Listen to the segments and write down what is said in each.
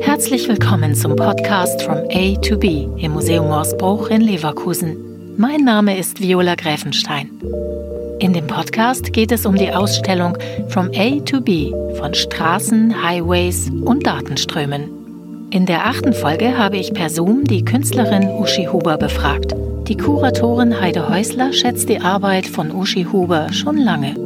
Herzlich willkommen zum Podcast From A to B im Museum Morsbruch in Leverkusen. Mein Name ist Viola Gräfenstein. In dem Podcast geht es um die Ausstellung From A to B von Straßen, Highways und Datenströmen. In der achten Folge habe ich per Zoom die Künstlerin Uschi Huber befragt. Die Kuratorin Heide Häusler schätzt die Arbeit von Uschi Huber schon lange.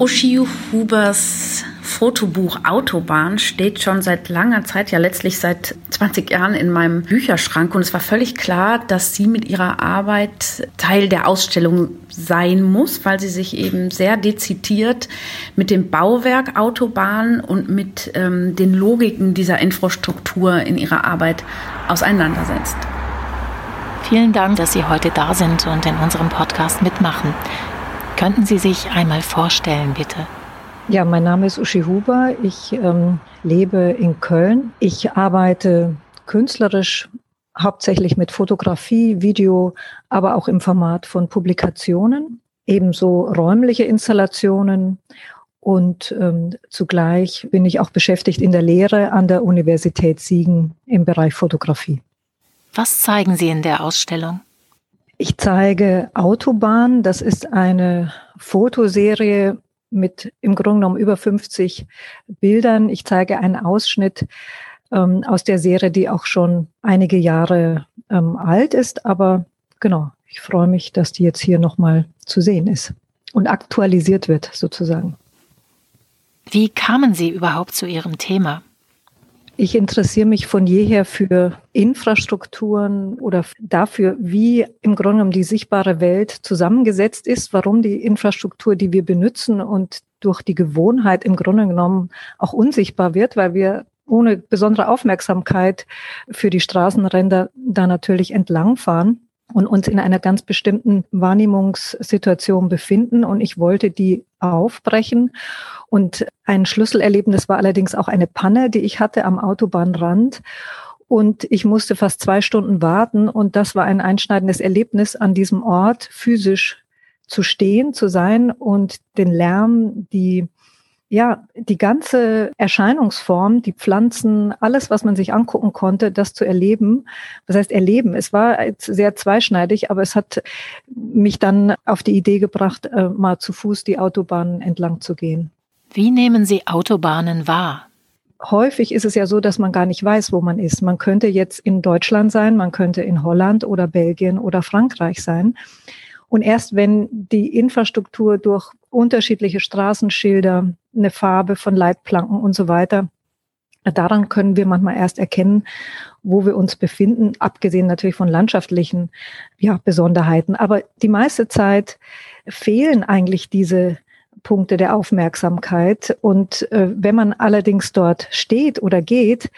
Uschi Hubers Fotobuch Autobahn steht schon seit langer Zeit, ja letztlich seit 20 Jahren in meinem Bücherschrank. Und es war völlig klar, dass sie mit ihrer Arbeit Teil der Ausstellung sein muss, weil sie sich eben sehr dezidiert mit dem Bauwerk Autobahn und mit ähm, den Logiken dieser Infrastruktur in ihrer Arbeit auseinandersetzt. Vielen Dank, dass Sie heute da sind und in unserem Podcast mitmachen. Könnten Sie sich einmal vorstellen, bitte? Ja, mein Name ist Uschi Huber. Ich ähm, lebe in Köln. Ich arbeite künstlerisch hauptsächlich mit Fotografie, Video, aber auch im Format von Publikationen, ebenso räumliche Installationen. Und ähm, zugleich bin ich auch beschäftigt in der Lehre an der Universität Siegen im Bereich Fotografie. Was zeigen Sie in der Ausstellung? Ich zeige Autobahn. Das ist eine Fotoserie mit im Grunde genommen über 50 Bildern. Ich zeige einen Ausschnitt ähm, aus der Serie, die auch schon einige Jahre ähm, alt ist. Aber genau, ich freue mich, dass die jetzt hier nochmal zu sehen ist und aktualisiert wird sozusagen. Wie kamen Sie überhaupt zu Ihrem Thema? Ich interessiere mich von jeher für Infrastrukturen oder dafür, wie im Grunde genommen die sichtbare Welt zusammengesetzt ist, warum die Infrastruktur, die wir benutzen und durch die Gewohnheit im Grunde genommen auch unsichtbar wird, weil wir ohne besondere Aufmerksamkeit für die Straßenränder da natürlich entlangfahren und uns in einer ganz bestimmten Wahrnehmungssituation befinden. Und ich wollte die aufbrechen. Und ein Schlüsselerlebnis war allerdings auch eine Panne, die ich hatte am Autobahnrand. Und ich musste fast zwei Stunden warten. Und das war ein einschneidendes Erlebnis, an diesem Ort physisch zu stehen, zu sein und den Lärm, die ja, die ganze Erscheinungsform, die Pflanzen, alles, was man sich angucken konnte, das zu erleben. Was heißt erleben? Es war sehr zweischneidig, aber es hat mich dann auf die Idee gebracht, äh, mal zu Fuß die Autobahnen entlang zu gehen. Wie nehmen Sie Autobahnen wahr? Häufig ist es ja so, dass man gar nicht weiß, wo man ist. Man könnte jetzt in Deutschland sein, man könnte in Holland oder Belgien oder Frankreich sein. Und erst wenn die Infrastruktur durch unterschiedliche Straßenschilder, eine Farbe von Leitplanken und so weiter, daran können wir manchmal erst erkennen, wo wir uns befinden, abgesehen natürlich von landschaftlichen ja, Besonderheiten. Aber die meiste Zeit fehlen eigentlich diese Punkte der Aufmerksamkeit. Und äh, wenn man allerdings dort steht oder geht,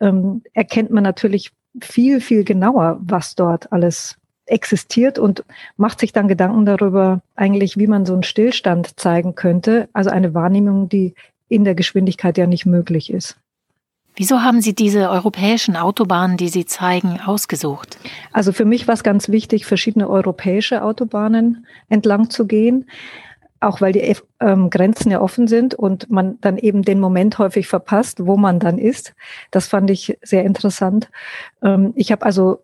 ähm, erkennt man natürlich viel, viel genauer, was dort alles existiert und macht sich dann Gedanken darüber, eigentlich, wie man so einen Stillstand zeigen könnte. Also eine Wahrnehmung, die in der Geschwindigkeit ja nicht möglich ist. Wieso haben Sie diese europäischen Autobahnen, die Sie zeigen, ausgesucht? Also für mich war es ganz wichtig, verschiedene europäische Autobahnen entlang zu gehen, auch weil die ähm, Grenzen ja offen sind und man dann eben den Moment häufig verpasst, wo man dann ist. Das fand ich sehr interessant. Ähm, ich habe also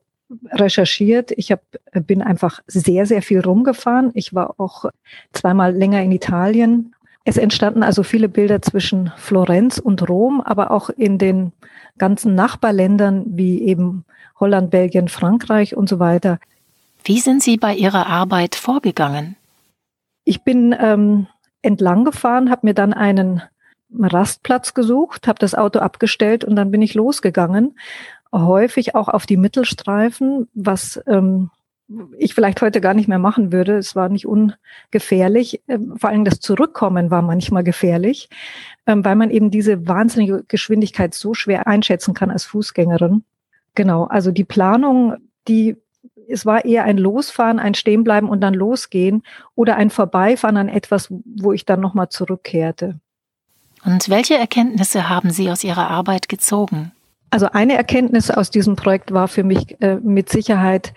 recherchiert. Ich hab, bin einfach sehr, sehr viel rumgefahren. Ich war auch zweimal länger in Italien. Es entstanden also viele Bilder zwischen Florenz und Rom, aber auch in den ganzen Nachbarländern wie eben Holland, Belgien, Frankreich und so weiter. Wie sind Sie bei Ihrer Arbeit vorgegangen? Ich bin ähm, entlang gefahren, habe mir dann einen Rastplatz gesucht, habe das Auto abgestellt und dann bin ich losgegangen häufig auch auf die Mittelstreifen, was ähm, ich vielleicht heute gar nicht mehr machen würde. Es war nicht ungefährlich. Ähm, vor allem das Zurückkommen war manchmal gefährlich, ähm, weil man eben diese wahnsinnige Geschwindigkeit so schwer einschätzen kann als Fußgängerin. Genau, also die Planung, die es war eher ein Losfahren, ein Stehenbleiben und dann losgehen oder ein Vorbeifahren an etwas, wo ich dann nochmal zurückkehrte. Und welche Erkenntnisse haben Sie aus Ihrer Arbeit gezogen? Also eine Erkenntnis aus diesem Projekt war für mich äh, mit Sicherheit,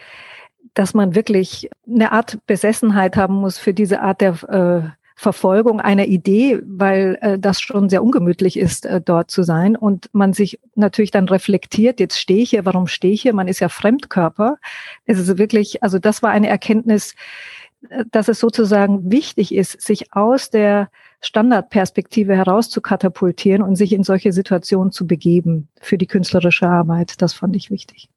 dass man wirklich eine Art Besessenheit haben muss für diese Art der äh, Verfolgung einer Idee, weil äh, das schon sehr ungemütlich ist, äh, dort zu sein und man sich natürlich dann reflektiert, jetzt stehe ich hier, warum stehe ich hier? Man ist ja Fremdkörper. Es ist wirklich, also das war eine Erkenntnis, äh, dass es sozusagen wichtig ist, sich aus der Standardperspektive heraus zu katapultieren und sich in solche Situationen zu begeben für die künstlerische Arbeit. Das fand ich wichtig.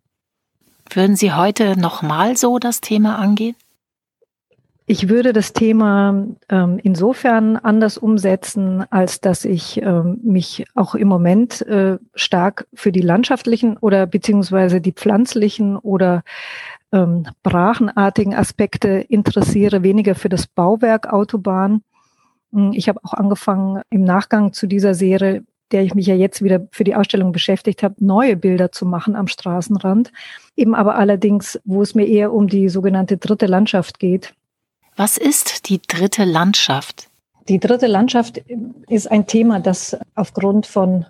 Würden Sie heute nochmal so das Thema angehen? Ich würde das Thema ähm, insofern anders umsetzen, als dass ich ähm, mich auch im Moment äh, stark für die landschaftlichen oder beziehungsweise die pflanzlichen oder ähm, brachenartigen Aspekte interessiere, weniger für das Bauwerk Autobahn. Hm, ich habe auch angefangen, im Nachgang zu dieser Serie, der ich mich ja jetzt wieder für die Ausstellung beschäftigt habe, neue Bilder zu machen am Straßenrand. Eben aber allerdings, wo es mir eher um die sogenannte dritte Landschaft geht was ist die dritte Landschaft? Die dritte Landschaft ist ein Thema, das aufgrund von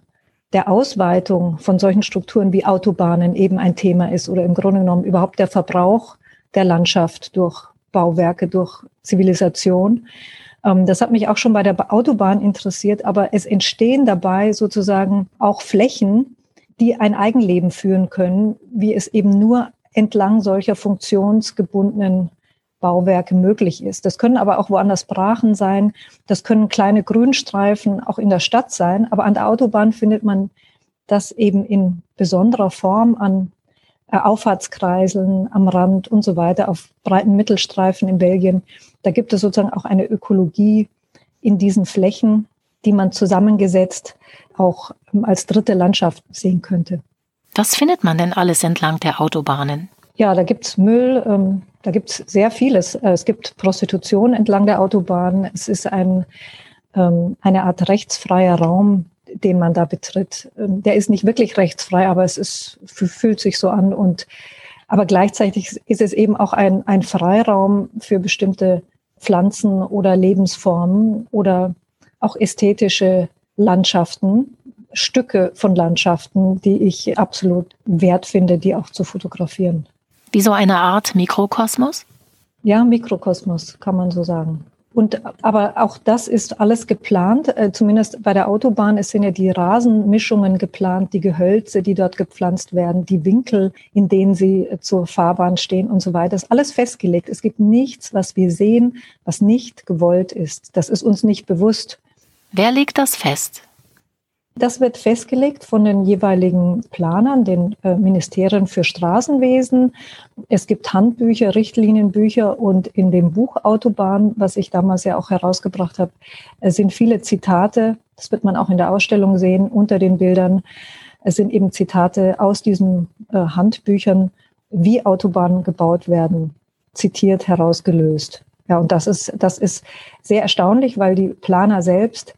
der Ausweitung von solchen Strukturen wie Autobahnen eben ein Thema ist oder im Grunde genommen überhaupt der Verbrauch der Landschaft durch Bauwerke, durch Zivilisation. Ähm, das hat mich auch schon bei der Autobahn interessiert, aber es entstehen dabei sozusagen auch Flächen, die ein Eigenleben führen können, wie es eben nur entlang solcher funktionsgebundenen Bauwerke möglich ist. Das können aber auch woanders Brachen sein. Das können kleine Grünstreifen auch in der Stadt sein. Aber an der Autobahn findet man das eben in besonderer Form an Auffahrtskreiseln am Rand und so weiter, auf breiten Mittelstreifen in Belgien. Da gibt es sozusagen auch eine Ökologie in diesen Flächen, die man zusammengesetzt auch als dritte Landschaft sehen könnte. Was findet man denn alles entlang der Autobahnen? Ja, da gibt's Müll, ähm, da gibt's sehr vieles. Äh, es gibt Prostitution entlang der Autobahn. Es ist ein, ähm, eine Art rechtsfreier Raum, den man da betritt. Ähm, der ist nicht wirklich rechtsfrei, aber es ist, fühlt sich so an. Und, aber gleichzeitig ist es eben auch ein, ein Freiraum für bestimmte Pflanzen oder Lebensformen oder auch ästhetische Landschaften, Stücke von Landschaften, die ich absolut wert finde, die auch zu fotografieren. Wie so eine Art Mikrokosmos? Ja, Mikrokosmos kann man so sagen. Und aber auch das ist alles geplant, äh, zumindest bei der Autobahn. Es sind ja die Rasenmischungen geplant, die Gehölze, die dort gepflanzt werden, die Winkel, in denen sie äh, zur Fahrbahn stehen und so weiter. Das ist alles festgelegt. Es gibt nichts, was wir sehen, was nicht gewollt ist. Das ist uns nicht bewusst. Wer legt das fest? Das wird festgelegt von den jeweiligen Planern, den äh, Ministerien für Straßenwesen. Es gibt Handbücher, Richtlinienbücher und in dem Buch Autobahn, was ich damals ja auch herausgebracht habe, sind viele Zitate. Das wird man auch in der Ausstellung sehen unter den Bildern. Es sind eben Zitate aus diesen äh, Handbüchern, wie Autobahnen gebaut werden, zitiert, herausgelöst. Ja, und das ist, das ist sehr erstaunlich, weil die Planer selbst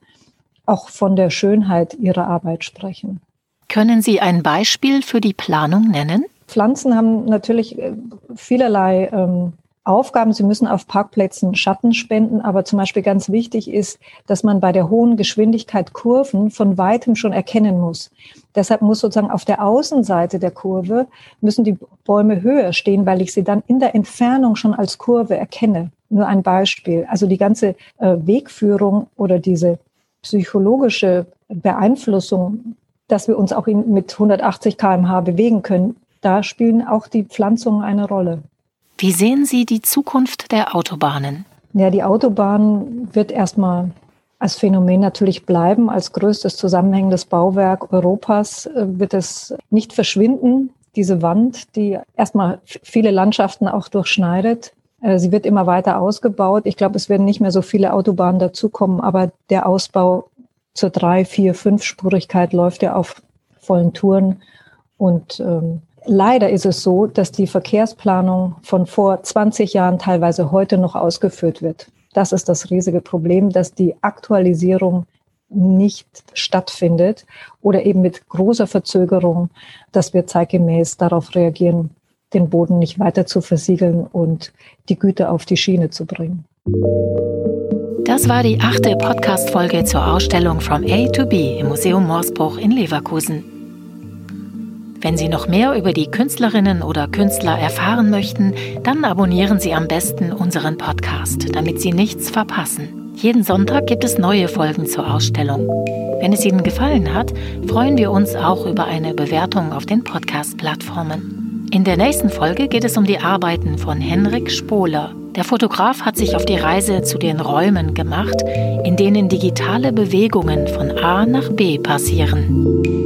auch von der Schönheit ihrer Arbeit sprechen. Können Sie ein Beispiel für die Planung nennen? Pflanzen haben natürlich äh, vielerlei ähm, Aufgaben. Sie müssen auf Parkplätzen Schatten spenden, aber zum Beispiel ganz wichtig ist, dass man bei der hohen Geschwindigkeit Kurven von weitem schon erkennen muss. Deshalb muss sozusagen auf der Außenseite der Kurve müssen die Bäume höher stehen, weil ich sie dann in der Entfernung schon als Kurve erkenne. Nur ein Beispiel. Also die ganze äh, Wegführung oder diese psychologische Beeinflussung, dass wir uns auch in, mit 180 kmh bewegen können, da spielen auch die Pflanzungen eine Rolle. Wie sehen Sie die Zukunft der Autobahnen? Ja, die Autobahn wird erstmal als Phänomen natürlich bleiben. Als größtes zusammenhängendes Bauwerk Europas äh, wird es nicht verschwinden. Diese Wand, die erstmal viele Landschaften auch durchschneidet, sie wird immer weiter ausgebaut. Ich glaube, es werden nicht mehr so viele Autobahnen dazukommen, aber der Ausbau zur drei, vier, fünfspurigkeit läuft ja auf vollen Touren. Und ähm, leider ist es so, dass die Verkehrsplanung von vor 20 Jahren teilweise heute noch ausgeführt wird. Das ist das riesige Problem, dass die Aktualisierung nicht stattfindet oder eben mit großer Verzögerung, dass wir zeitgemäß darauf reagieren den Boden nicht weiter zu versiegeln und die Güter auf die Schiene zu bringen. Das war die achte Podcast-Folge zur Ausstellung From A to B im Museum Morsbruch in Leverkusen. Wenn Sie noch mehr über die Künstlerinnen oder Künstler erfahren möchten, dann abonnieren Sie am besten unseren Podcast, damit Sie nichts verpassen. Jeden Sonntag gibt es neue Folgen zur Ausstellung. Wenn es Ihnen gefallen hat, freuen wir uns auch über eine Bewertung auf den Podcast-Plattformen. In der nächsten Folge geht es um die Arbeiten von Henrik Spohler. Der Fotograf hat sich auf die Reise zu den Räumen gemacht, in denen digitale Bewegungen von A nach B passieren.